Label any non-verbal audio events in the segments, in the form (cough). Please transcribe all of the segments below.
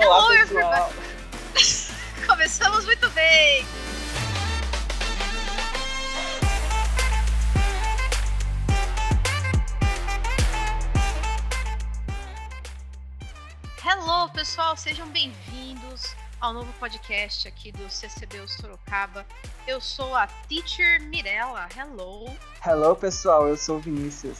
Olá, Hello, pessoal. (laughs) Começamos muito bem! Hello, pessoal, sejam bem-vindos ao novo podcast aqui do CCB Sorocaba. Eu sou a Teacher Mirella. Hello! Hello, pessoal. Eu sou o Vinícius.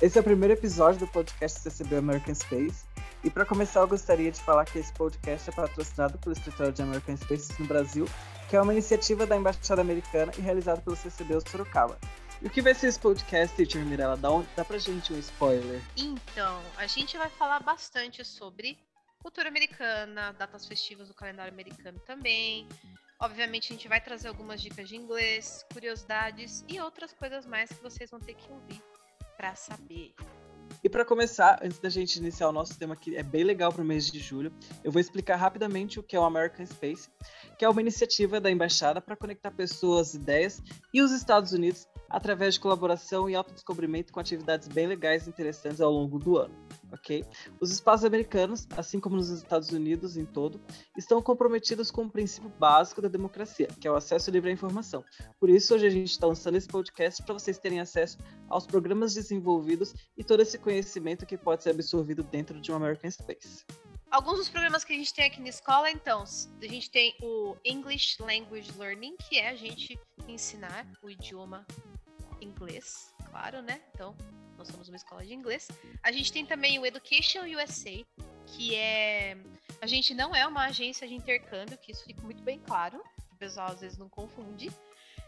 Esse é o primeiro episódio do podcast CCB American Space. E para começar, eu gostaria de falar que esse podcast é patrocinado pelo Escritório de American Spaces no Brasil, que é uma iniciativa da Embaixada Americana e realizado pelo CCB Sorocaba. E o que vai ser esse podcast, Teacher Mirella? Dá, um, dá pra gente um spoiler. Então, a gente vai falar bastante sobre cultura americana, datas festivas do calendário americano também. Obviamente, a gente vai trazer algumas dicas de inglês, curiosidades e outras coisas mais que vocês vão ter que ouvir para saber. E para começar, antes da gente iniciar o nosso tema que é bem legal para o mês de julho, eu vou explicar rapidamente o que é o American Space, que é uma iniciativa da embaixada para conectar pessoas, ideias e os Estados Unidos através de colaboração e autodescobrimento com atividades bem legais e interessantes ao longo do ano, ok? Os espaços americanos, assim como nos Estados Unidos em todo, estão comprometidos com o princípio básico da democracia, que é o acesso livre à informação. Por isso, hoje a gente está lançando esse podcast para vocês terem acesso aos programas desenvolvidos e todo esse conhecimento que pode ser absorvido dentro de um American Space. Alguns dos programas que a gente tem aqui na escola, então, a gente tem o English Language Learning, que é a gente ensinar o idioma inglês, claro, né? Então, nós somos uma escola de inglês. A gente tem também o Education USA, que é. A gente não é uma agência de intercâmbio, que isso fica muito bem claro, o pessoal às vezes não confunde.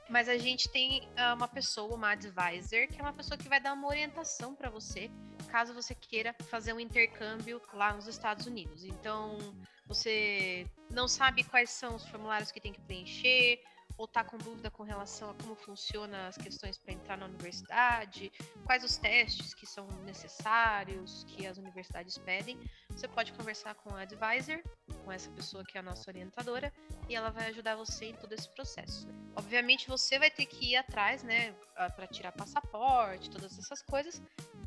Mas a gente tem uh, uma pessoa, uma advisor, que é uma pessoa que vai dar uma orientação para você, caso você queira fazer um intercâmbio lá nos Estados Unidos. Então, você não sabe quais são os formulários que tem que preencher, ou tá com dúvida com relação a como funcionam as questões para entrar na universidade, quais os testes que são necessários, que as universidades pedem, você pode conversar com a advisor, com essa pessoa que é a nossa orientadora, e ela vai ajudar você em todo esse processo. Obviamente você vai ter que ir atrás, né, para tirar passaporte, todas essas coisas,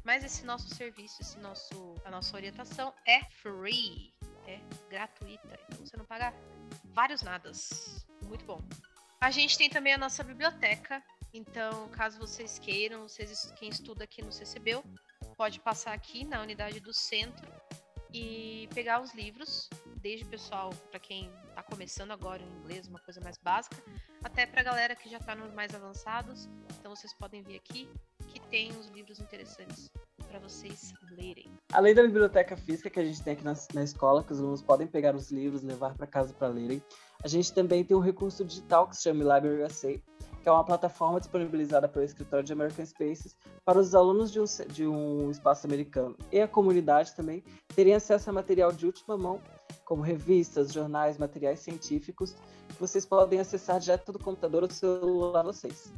mas esse nosso serviço, esse nosso, a nossa orientação é free, é gratuita, então você não paga vários nadas. Muito bom. A gente tem também a nossa biblioteca. Então, caso vocês queiram, vocês, quem estuda aqui no CCBU, pode passar aqui na unidade do centro e pegar os livros, desde pessoal para quem está começando agora em inglês, uma coisa mais básica, até para a galera que já está nos mais avançados. Então, vocês podem vir aqui que tem os livros interessantes para vocês lerem. Além da biblioteca física que a gente tem aqui na, na escola, que os alunos podem pegar os livros, levar para casa para lerem, a gente também tem um recurso digital que se chama Library USA, que é uma plataforma disponibilizada pelo escritório de American Spaces para os alunos de um, de um espaço americano e a comunidade também terem acesso a material de última mão, como revistas, jornais, materiais científicos, que vocês podem acessar direto do computador ou do celular vocês.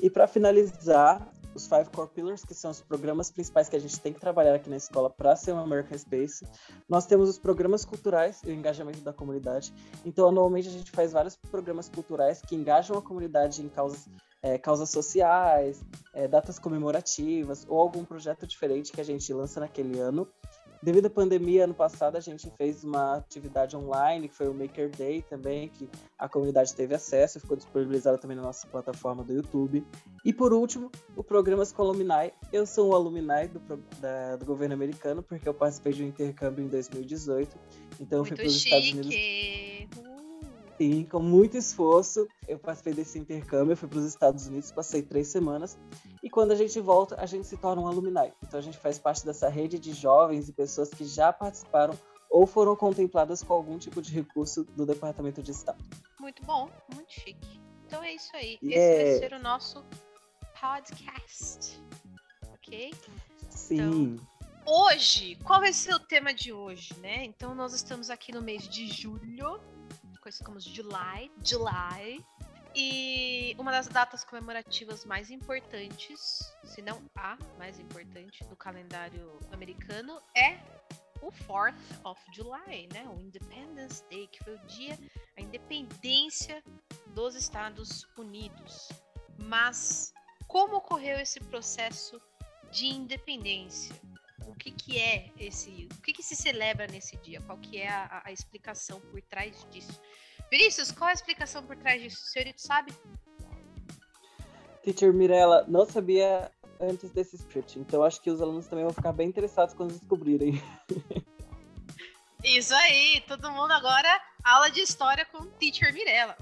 E para finalizar, os Five Core Pillars, que são os programas principais que a gente tem que trabalhar aqui na escola para ser um American Space. Nós temos os programas culturais e o engajamento da comunidade. Então, anualmente, a gente faz vários programas culturais que engajam a comunidade em causas, é, causas sociais, é, datas comemorativas ou algum projeto diferente que a gente lança naquele ano. Devido à pandemia, ano passado, a gente fez uma atividade online, que foi o Maker Day também, que a comunidade teve acesso, ficou disponibilizada também na nossa plataforma do YouTube. E por último, o Programas com Alumni. Eu sou um alumni do, da, do governo americano, porque eu participei de um intercâmbio em 2018. Então eu Muito fui para os. Estados Unidos. Sim, com muito esforço, eu participei desse intercâmbio, fui para os Estados Unidos, passei três semanas, e quando a gente volta, a gente se torna um alumni. Então a gente faz parte dessa rede de jovens e pessoas que já participaram ou foram contempladas com algum tipo de recurso do Departamento de Estado. Muito bom, muito chique. Então é isso aí. Esse vai ser o nosso podcast. Ok? Sim. Então, Hoje, qual vai ser o tema de hoje, né? Então nós estamos aqui no mês de julho, conhecido como July, July, e uma das datas comemorativas mais importantes, se não a mais importante do calendário americano é o 4th of July, né? O Independence Day, que foi o dia a independência dos Estados Unidos. Mas como ocorreu esse processo de independência? O que, que é esse. O que, que se celebra nesse dia? Qual que é a, a explicação por trás disso? Vinícius, qual é a explicação por trás disso? O senhorito sabe? Teacher Mirella, não sabia antes desse script, então acho que os alunos também vão ficar bem interessados quando descobrirem. Isso aí, todo mundo agora aula de história com o Teacher Mirella.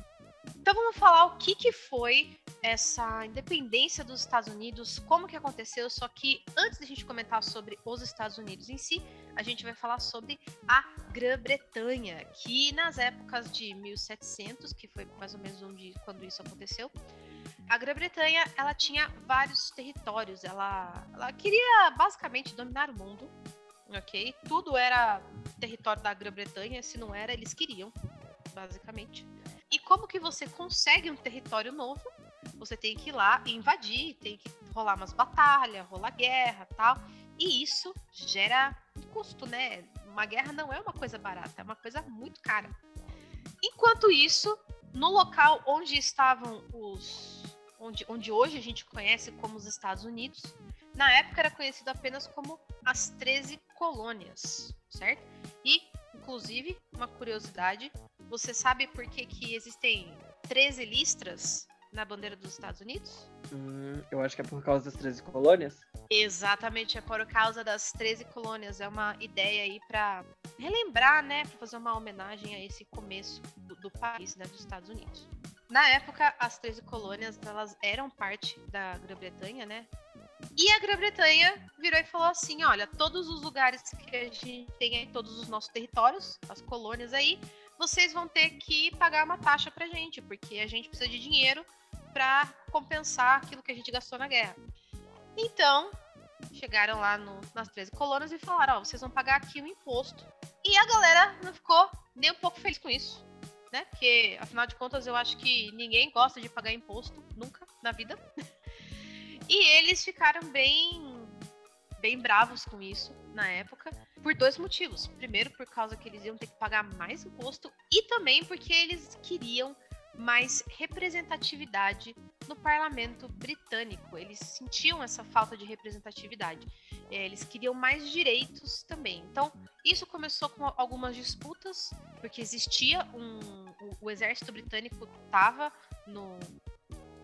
Então vamos falar o que, que foi essa independência dos Estados Unidos, como que aconteceu, só que antes da gente comentar sobre os Estados Unidos em si, a gente vai falar sobre a Grã-Bretanha, que nas épocas de 1700, que foi mais ou menos onde, quando isso aconteceu, a Grã-Bretanha ela tinha vários territórios, ela, ela queria basicamente dominar o mundo, ok? Tudo era território da Grã-Bretanha, se não era, eles queriam, basicamente. E como que você consegue um território novo? Você tem que ir lá e invadir, tem que rolar umas batalhas, rolar guerra tal. E isso gera custo, né? Uma guerra não é uma coisa barata, é uma coisa muito cara. Enquanto isso, no local onde estavam os. Onde, onde hoje a gente conhece como os Estados Unidos, na época era conhecido apenas como as 13 colônias, certo? E, inclusive, uma curiosidade, você sabe por que, que existem 13 listras na bandeira dos Estados Unidos? Hum, eu acho que é por causa das 13 colônias. Exatamente, é por causa das 13 colônias. É uma ideia aí para relembrar, né, para fazer uma homenagem a esse começo do, do país, né, dos Estados Unidos. Na época, as 13 colônias, elas eram parte da Grã-Bretanha, né? E a Grã-Bretanha virou e falou assim: olha, todos os lugares que a gente tem aí, todos os nossos territórios, as colônias aí, vocês vão ter que pagar uma taxa pra gente, porque a gente precisa de dinheiro para compensar aquilo que a gente gastou na guerra. Então, chegaram lá no, nas 13 colônias e falaram: Ó, vocês vão pagar aqui o imposto. E a galera não ficou nem um pouco feliz com isso, né? Porque, afinal de contas, eu acho que ninguém gosta de pagar imposto, nunca na vida. (laughs) e eles ficaram bem, bem bravos com isso na época, por dois motivos. Primeiro, por causa que eles iam ter que pagar mais imposto, e também porque eles queriam mais representatividade no parlamento britânico. Eles sentiam essa falta de representatividade. É, eles queriam mais direitos também. Então, isso começou com algumas disputas, porque existia um. O, o exército britânico estava no,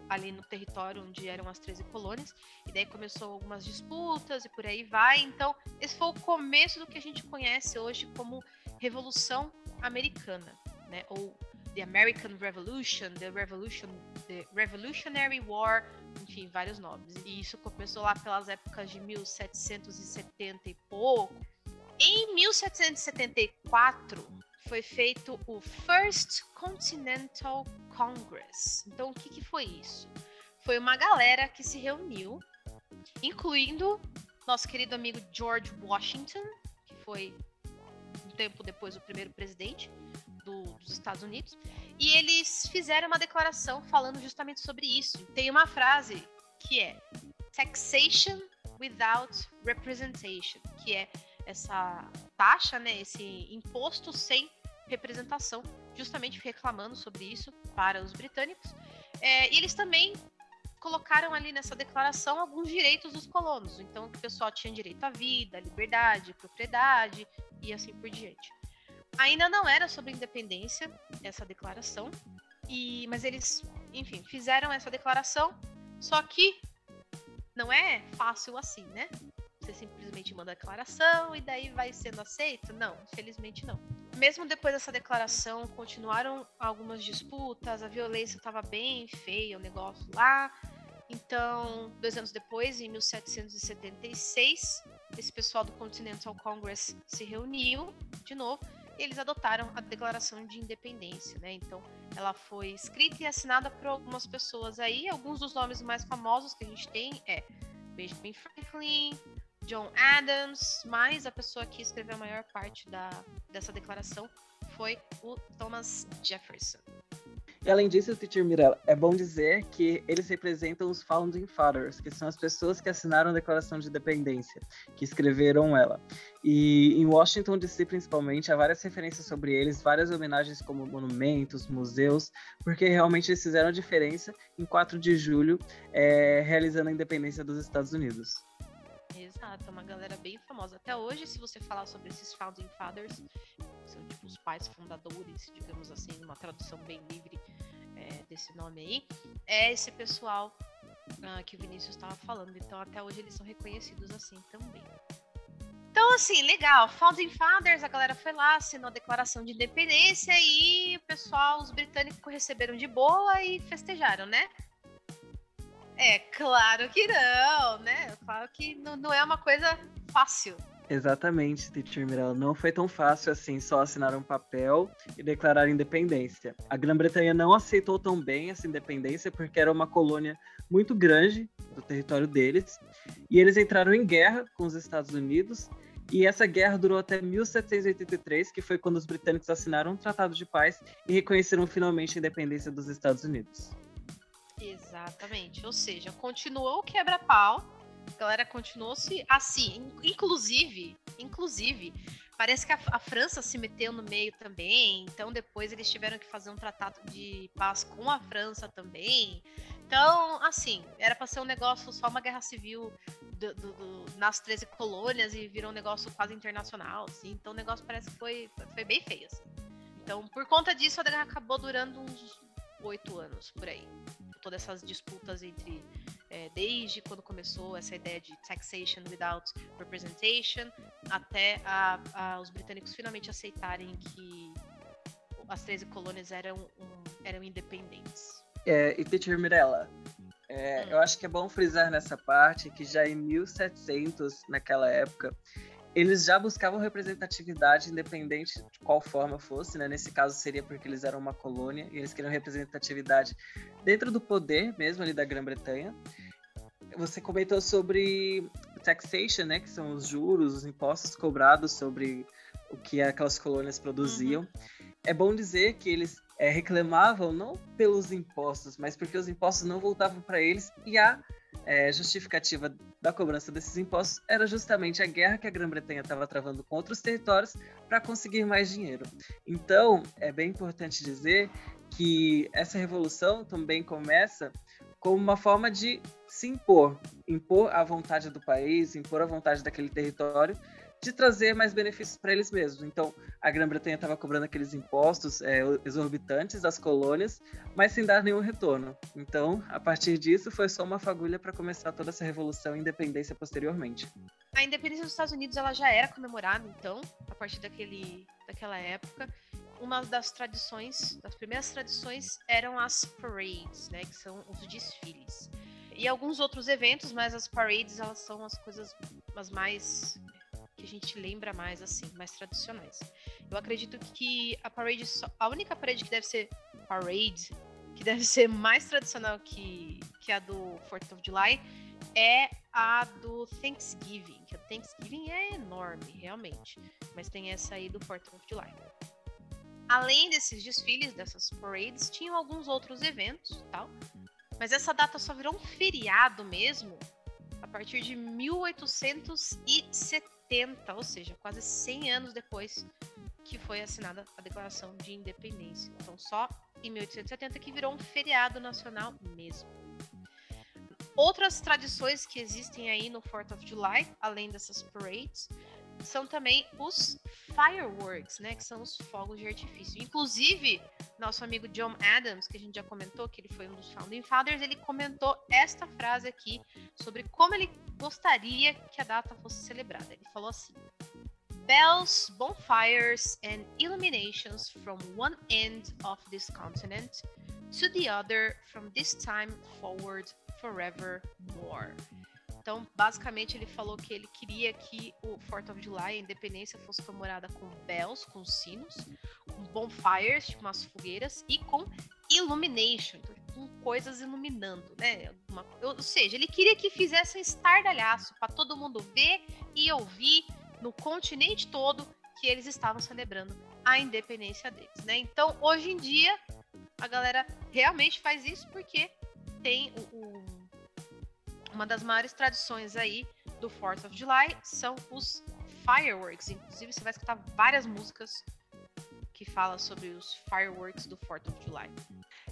ali no território onde eram as 13 colônias, e daí começou algumas disputas e por aí vai. Então, esse foi o começo do que a gente conhece hoje como Revolução Americana, né? Ou The American Revolution, The Revolution, The Revolutionary War, enfim, vários nomes. E isso começou lá pelas épocas de 1770 e pouco. Em 1774, foi feito o First Continental Congress. Então, o que, que foi isso? Foi uma galera que se reuniu, incluindo nosso querido amigo George Washington, que foi um tempo depois o primeiro presidente do, dos Estados Unidos, e eles fizeram uma declaração falando justamente sobre isso. Tem uma frase que é taxation without representation, que é essa taxa, né, esse imposto sem representação, justamente reclamando sobre isso para os britânicos. É, e eles também colocaram ali nessa declaração alguns direitos dos colonos. Então, o pessoal tinha direito à vida, à liberdade, propriedade e assim por diante. Ainda não era sobre independência essa declaração, e mas eles, enfim, fizeram essa declaração, só que não é fácil assim, né? Você simplesmente manda a declaração e daí vai sendo aceito? Não, infelizmente não. Mesmo depois dessa declaração, continuaram algumas disputas, a violência estava bem feia, o negócio lá. Então, dois anos depois, em 1776, esse pessoal do Continental Congress se reuniu de novo e eles adotaram a Declaração de Independência, né? Então, ela foi escrita e assinada por algumas pessoas aí. Alguns dos nomes mais famosos que a gente tem é Benjamin Franklin, John Adams, mas a pessoa que escreveu a maior parte da, dessa declaração foi o Thomas Jefferson. E além disso, Teacher Mirella, é bom dizer que eles representam os Founding Fathers, que são as pessoas que assinaram a Declaração de Independência, que escreveram ela. E em Washington DC, principalmente, há várias referências sobre eles, várias homenagens como monumentos, museus, porque realmente eles fizeram a diferença em 4 de julho, é, realizando a independência dos Estados Unidos. Exato, é uma galera bem famosa. Até hoje, se você falar sobre esses Founding Fathers, são tipo os pais fundadores, digamos assim, uma tradução bem livre é, desse nome aí, é esse pessoal uh, que o Vinícius estava falando. Então, até hoje, eles são reconhecidos assim também. Então, assim, legal. Founding Fathers, a galera foi lá, assinou a declaração de independência e o pessoal, os britânicos receberam de boa e festejaram, né? É, claro que não, né? Claro que não, não é uma coisa fácil. Exatamente, Teacher Mirella. Não foi tão fácil assim só assinar um papel e declarar independência. A Grã-Bretanha não aceitou tão bem essa independência porque era uma colônia muito grande do território deles e eles entraram em guerra com os Estados Unidos. E essa guerra durou até 1783, que foi quando os britânicos assinaram um tratado de paz e reconheceram finalmente a independência dos Estados Unidos. Exatamente. Ou seja, continuou o quebra-pau. A galera continuou se assim, inclusive, inclusive, parece que a, a, França se meteu no meio também. Então depois eles tiveram que fazer um tratado de paz com a França também. Então, assim, era para ser um negócio só uma guerra civil do, do, do, nas 13 colônias e virou um negócio quase internacional, assim. Então o negócio parece que foi, foi bem feio, assim. Então, por conta disso, a guerra acabou durando uns oito anos por aí todas essas disputas entre é, desde quando começou essa ideia de taxation without representation até a, a, os britânicos finalmente aceitarem que as 13 colônias eram, um, eram independentes. É, e Teacher Mirella, é, hum. eu acho que é bom frisar nessa parte que já em 1700, naquela época, eles já buscavam representatividade independente de qual forma fosse, né? Nesse caso seria porque eles eram uma colônia e eles queriam representatividade dentro do poder mesmo ali da Grã-Bretanha. Você comentou sobre taxation, né? Que são os juros, os impostos cobrados sobre o que aquelas colônias produziam. Uhum. É bom dizer que eles é, reclamavam não pelos impostos, mas porque os impostos não voltavam para eles e a é, justificativa da cobrança desses impostos era justamente a guerra que a Grã-Bretanha estava travando com outros territórios para conseguir mais dinheiro. Então, é bem importante dizer que essa revolução também começa como uma forma de se impor, impor a vontade do país, impor a vontade daquele território de trazer mais benefícios para eles mesmos. Então, a Grã-Bretanha estava cobrando aqueles impostos é, exorbitantes das colônias, mas sem dar nenhum retorno. Então, a partir disso, foi só uma fagulha para começar toda essa revolução e independência posteriormente. A independência dos Estados Unidos ela já era comemorada, então, a partir daquele, daquela época. Uma das tradições, das primeiras tradições, eram as parades, né, que são os desfiles e alguns outros eventos, mas as parades elas são as coisas as mais a gente lembra mais, assim, mais tradicionais. Eu acredito que a parade, a única parade que deve ser parade, que deve (laughs) ser mais tradicional que, que a do Fourth of July, é a do Thanksgiving, que o Thanksgiving é enorme, realmente, mas tem essa aí do Fourth of July. Além desses desfiles, dessas parades, tinham alguns outros eventos tal, mas essa data só virou um feriado mesmo a partir de 1870 70, ou seja, quase 100 anos depois que foi assinada a Declaração de Independência. Então, só em 1870 que virou um feriado nacional mesmo. Outras tradições que existem aí no 4th of July, além dessas parades, são também os fireworks, né, que são os fogos de artifício. Inclusive, nosso amigo John Adams, que a gente já comentou, que ele foi um dos founding fathers, ele comentou esta frase aqui sobre como ele gostaria que a data fosse celebrada. Ele falou assim: Bells, bonfires and illuminations from one end of this continent to the other from this time forward forevermore. Então, basicamente, ele falou que ele queria que o 4th of July, a independência, fosse comemorada com bells, com sinos, com bonfires, tipo umas fogueiras, e com illumination, então, com coisas iluminando, né? Uma, ou seja, ele queria que fizesse um estardalhaço para todo mundo ver e ouvir no continente todo que eles estavam celebrando a independência deles, né? Então, hoje em dia, a galera realmente faz isso porque tem o, o uma das maiores tradições aí do 4th of July são os fireworks. Inclusive, você vai escutar várias músicas que falam sobre os fireworks do 4th of July.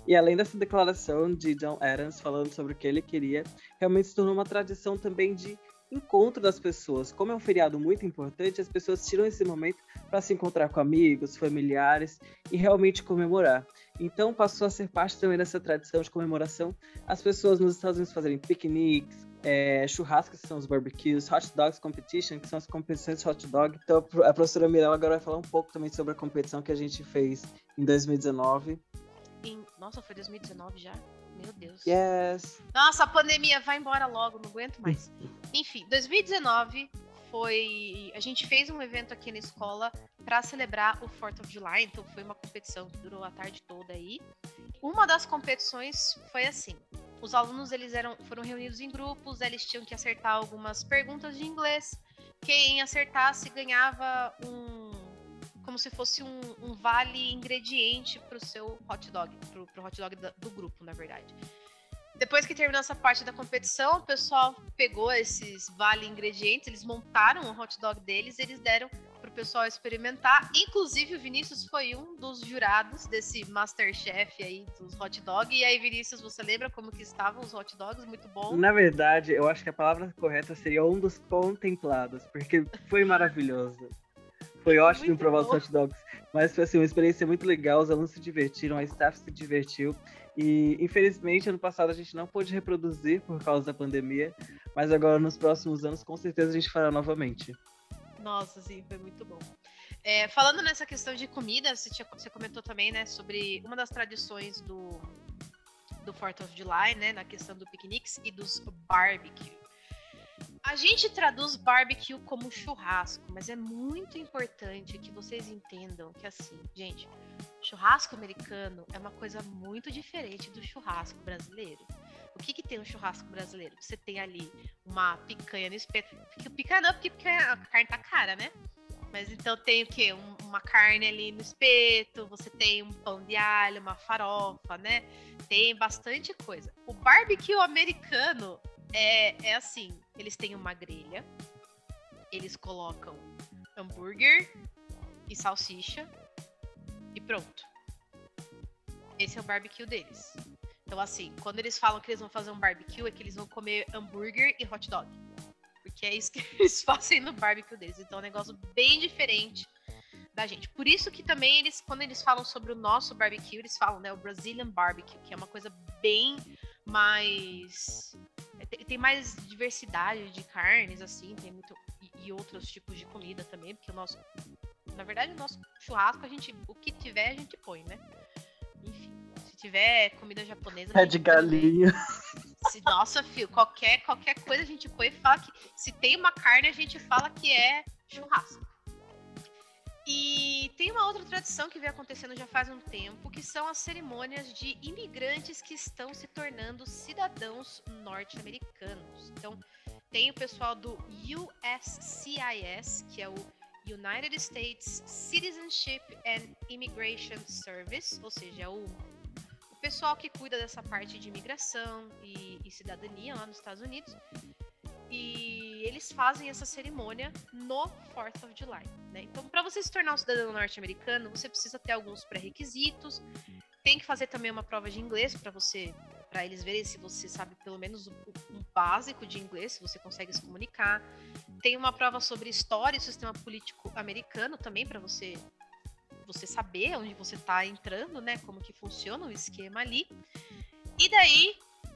E além dessa declaração de John Adams falando sobre o que ele queria, realmente se tornou uma tradição também de encontro das pessoas. Como é um feriado muito importante, as pessoas tiram esse momento para se encontrar com amigos, familiares e realmente comemorar. Então passou a ser parte também dessa tradição de comemoração as pessoas nos Estados Unidos fazerem piqueniques, é, churrascos, que são os barbecues, hot dogs competition, que são as competições de hot dog. Então a professora Mirella agora vai falar um pouco também sobre a competição que a gente fez em 2019. Nossa, foi 2019 já? Meu Deus. Yes. Nossa, a pandemia vai embora logo, não aguento mais. Enfim, 2019 foi. A gente fez um evento aqui na escola para celebrar o 4th of July, então foi uma competição que durou a tarde toda aí. Uma das competições foi assim: os alunos eles eram, foram reunidos em grupos, eles tinham que acertar algumas perguntas de inglês. Quem acertasse ganhava um como se fosse um, um vale ingrediente para o seu hot dog, para o hot dog do grupo, na verdade. Depois que terminou essa parte da competição, o pessoal pegou esses vale ingredientes, eles montaram o hot dog deles, eles deram para o pessoal experimentar. Inclusive, o Vinícius foi um dos jurados desse Masterchef aí dos hot dog. E aí, Vinícius, você lembra como que estavam os hot dogs? Muito bom. Na verdade, eu acho que a palavra correta seria um dos contemplados, porque foi maravilhoso. Foi ótimo muito provar bom. os hot dogs. Mas foi assim, uma experiência muito legal, os alunos se divertiram, a staff se divertiu. E infelizmente ano passado a gente não pôde reproduzir por causa da pandemia, mas agora nos próximos anos com certeza a gente fará novamente. Nossa, sim, foi muito bom. É, falando nessa questão de comida, você, tinha, você comentou também, né, sobre uma das tradições do do 4th of July, né, na questão do piqueniques e dos barbecue. A gente traduz barbecue como churrasco, mas é muito importante que vocês entendam que assim, gente, churrasco americano é uma coisa muito diferente do churrasco brasileiro. O que, que tem no churrasco brasileiro? Você tem ali uma picanha no espeto. Picanha não, porque picanha, a carne tá cara, né? Mas então tem o quê? Um, uma carne ali no espeto, você tem um pão de alho, uma farofa, né? Tem bastante coisa. O barbecue americano é, é assim: eles têm uma grelha, eles colocam hambúrguer e salsicha e pronto. Esse é o barbecue deles. Então, assim, quando eles falam que eles vão fazer um barbecue, é que eles vão comer hambúrguer e hot dog. Porque é isso que (laughs) eles fazem no barbecue deles. Então, é um negócio bem diferente da gente. Por isso que também eles, quando eles falam sobre o nosso barbecue, eles falam, né, o Brazilian barbecue, que é uma coisa bem mais tem mais diversidade de carnes, assim, tem muito. E, e, outros tipos de comida também, porque o nosso. Na verdade, o nosso churrasco, a gente. O que tiver, a gente põe, né? Enfim. Se tiver comida japonesa. É de galinha. Se, nossa, filho, qualquer, qualquer coisa a gente põe e fala que. Se tem uma carne, a gente fala que é churrasco. E tem uma outra tradição que vem acontecendo já faz um tempo, que são as cerimônias de imigrantes que estão se tornando cidadãos norte-americanos. Então, tem o pessoal do USCIS, que é o United States Citizenship and Immigration Service, ou seja, é o, o pessoal que cuida dessa parte de imigração e, e cidadania lá nos Estados Unidos. E eles fazem essa cerimônia no 4th of July. Né? Então, para você se tornar um cidadão norte-americano, você precisa ter alguns pré-requisitos. Tem que fazer também uma prova de inglês para você, para eles verem se você sabe pelo menos um básico de inglês, se você consegue se comunicar. Tem uma prova sobre história e sistema político americano também para você você saber onde você está entrando, né? Como que funciona o esquema ali. E daí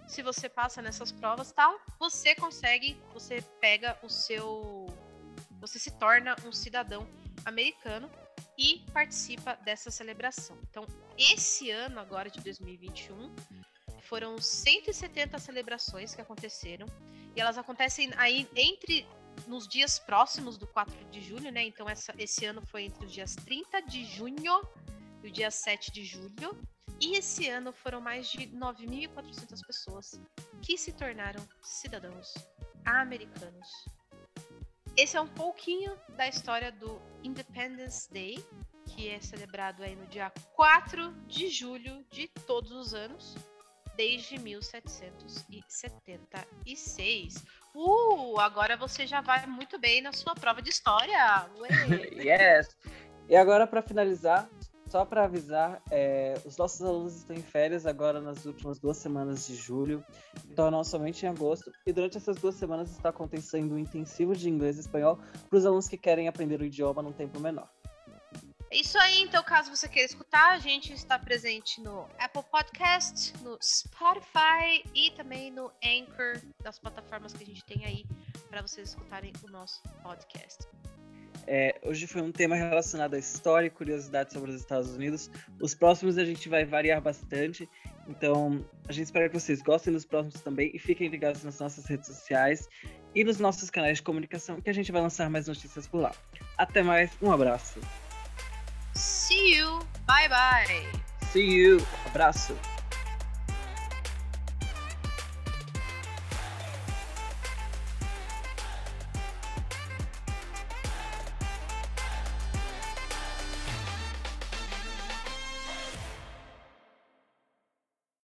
se você passa nessas provas tal, você consegue, você pega o seu. Você se torna um cidadão americano e participa dessa celebração. Então, esse ano, agora de 2021, foram 170 celebrações que aconteceram. E elas acontecem aí entre nos dias próximos do 4 de julho, né? Então, essa, esse ano foi entre os dias 30 de junho e o dia 7 de julho. E esse ano foram mais de 9.400 pessoas que se tornaram cidadãos americanos. Esse é um pouquinho da história do Independence Day, que é celebrado aí no dia 4 de julho de todos os anos, desde 1776. Uh, agora você já vai muito bem na sua prova de história. (laughs) yes! E agora, para finalizar, Só para avisar, é, os nossos alunos estão em férias agora nas últimas duas semanas de julho, então não somente em agosto. E durante essas duas semanas está acontecendo um intensivo de inglês e espanhol para os alunos que querem aprender o idioma num tempo menor. É isso aí, então, caso você queira escutar, a gente está presente no Apple Podcast, no Spotify e também no Anchor, das plataformas que a gente tem aí para vocês escutarem o nosso podcast. É, hoje foi um tema relacionado à história e curiosidade sobre os Estados Unidos. Os próximos a gente vai variar bastante, então a gente espera que vocês gostem dos próximos também e fiquem ligados nas nossas redes sociais e nos nossos canais de comunicação que a gente vai lançar mais notícias por lá. Até mais, um abraço. See you, bye bye. See you, abraço.